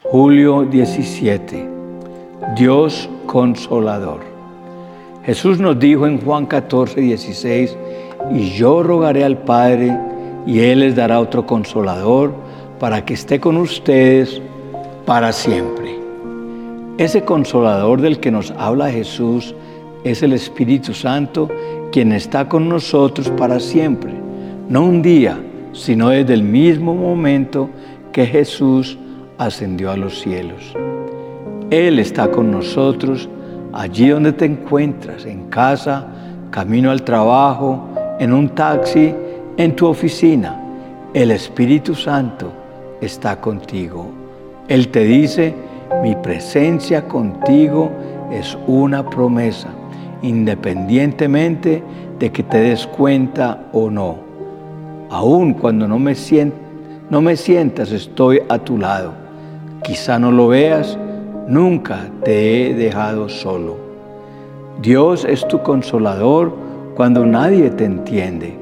Julio 17. Dios consolador. Jesús nos dijo en Juan 14, 16, y yo rogaré al Padre, y Él les dará otro consolador para que esté con ustedes para siempre. Ese consolador del que nos habla Jesús es el Espíritu Santo, quien está con nosotros para siempre, no un día, sino desde el mismo momento que Jesús ascendió a los cielos. Él está con nosotros allí donde te encuentras, en casa, camino al trabajo, en un taxi, en tu oficina. El Espíritu Santo está contigo. Él te dice, mi presencia contigo es una promesa, independientemente de que te des cuenta o no. Aun cuando no me, no me sientas, estoy a tu lado Quizá no lo veas, nunca te he dejado solo. Dios es tu consolador cuando nadie te entiende.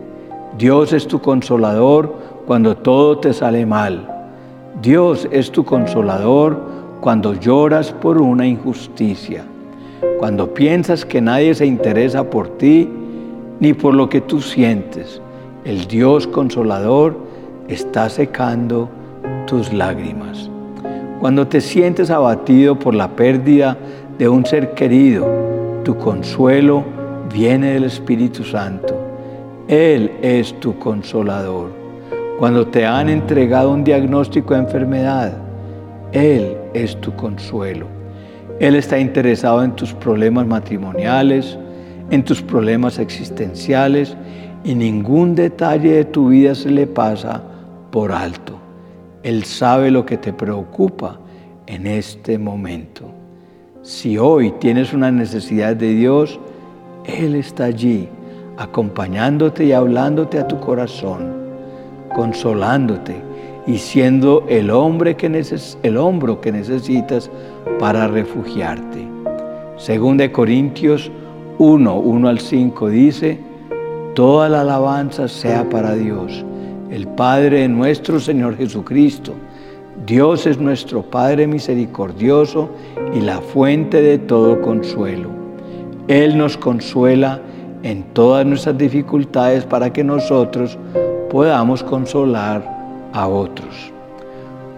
Dios es tu consolador cuando todo te sale mal. Dios es tu consolador cuando lloras por una injusticia, cuando piensas que nadie se interesa por ti ni por lo que tú sientes. El Dios consolador está secando tus lágrimas. Cuando te sientes abatido por la pérdida de un ser querido, tu consuelo viene del Espíritu Santo. Él es tu consolador. Cuando te han entregado un diagnóstico de enfermedad, Él es tu consuelo. Él está interesado en tus problemas matrimoniales, en tus problemas existenciales y ningún detalle de tu vida se le pasa por alto. Él sabe lo que te preocupa en este momento. Si hoy tienes una necesidad de Dios, Él está allí, acompañándote y hablándote a tu corazón, consolándote y siendo el, hombre que el hombro que necesitas para refugiarte. Según de Corintios 1, 1 al 5 dice, toda la alabanza sea para Dios el Padre de nuestro Señor Jesucristo. Dios es nuestro Padre misericordioso y la fuente de todo consuelo. Él nos consuela en todas nuestras dificultades para que nosotros podamos consolar a otros.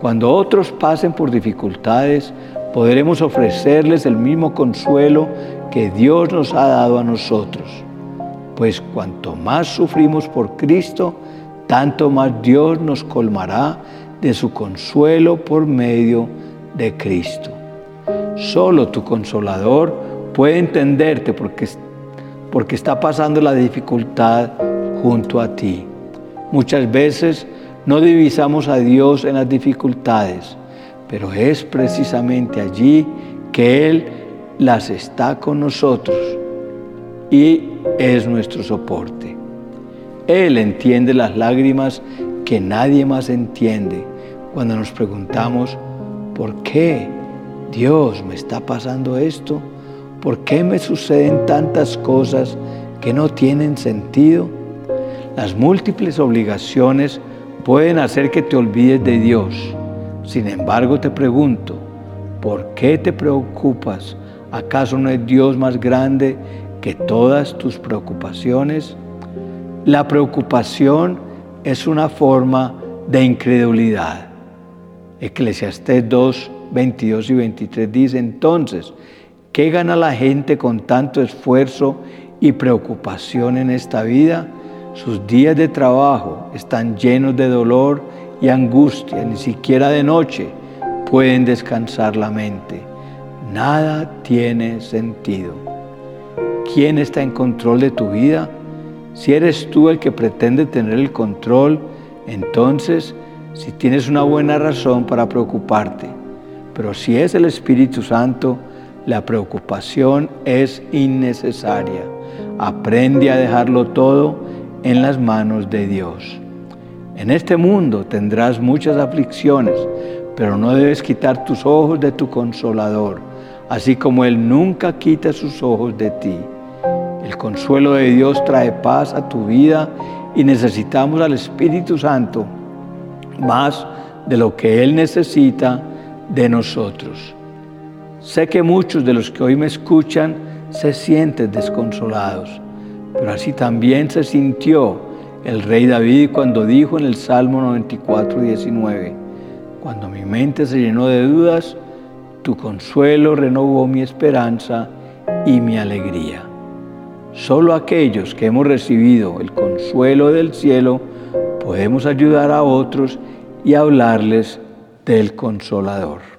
Cuando otros pasen por dificultades, podremos ofrecerles el mismo consuelo que Dios nos ha dado a nosotros. Pues cuanto más sufrimos por Cristo, tanto más Dios nos colmará de su consuelo por medio de Cristo. Solo tu consolador puede entenderte porque, porque está pasando la dificultad junto a ti. Muchas veces no divisamos a Dios en las dificultades, pero es precisamente allí que Él las está con nosotros y es nuestro soporte. Él entiende las lágrimas que nadie más entiende cuando nos preguntamos, ¿por qué Dios me está pasando esto? ¿Por qué me suceden tantas cosas que no tienen sentido? Las múltiples obligaciones pueden hacer que te olvides de Dios. Sin embargo, te pregunto, ¿por qué te preocupas? ¿Acaso no es Dios más grande que todas tus preocupaciones? La preocupación es una forma de incredulidad. Eclesiastés 2, 22 y 23 dice entonces, ¿qué gana la gente con tanto esfuerzo y preocupación en esta vida? Sus días de trabajo están llenos de dolor y angustia, ni siquiera de noche pueden descansar la mente. Nada tiene sentido. ¿Quién está en control de tu vida? Si eres tú el que pretende tener el control, entonces si tienes una buena razón para preocuparte. Pero si es el Espíritu Santo, la preocupación es innecesaria. Aprende a dejarlo todo en las manos de Dios. En este mundo tendrás muchas aflicciones, pero no debes quitar tus ojos de tu consolador, así como Él nunca quita sus ojos de ti. El consuelo de Dios trae paz a tu vida y necesitamos al Espíritu Santo más de lo que Él necesita de nosotros. Sé que muchos de los que hoy me escuchan se sienten desconsolados, pero así también se sintió el rey David cuando dijo en el Salmo 94, 19, cuando mi mente se llenó de dudas, tu consuelo renovó mi esperanza y mi alegría. Solo aquellos que hemos recibido el consuelo del cielo podemos ayudar a otros y hablarles del consolador.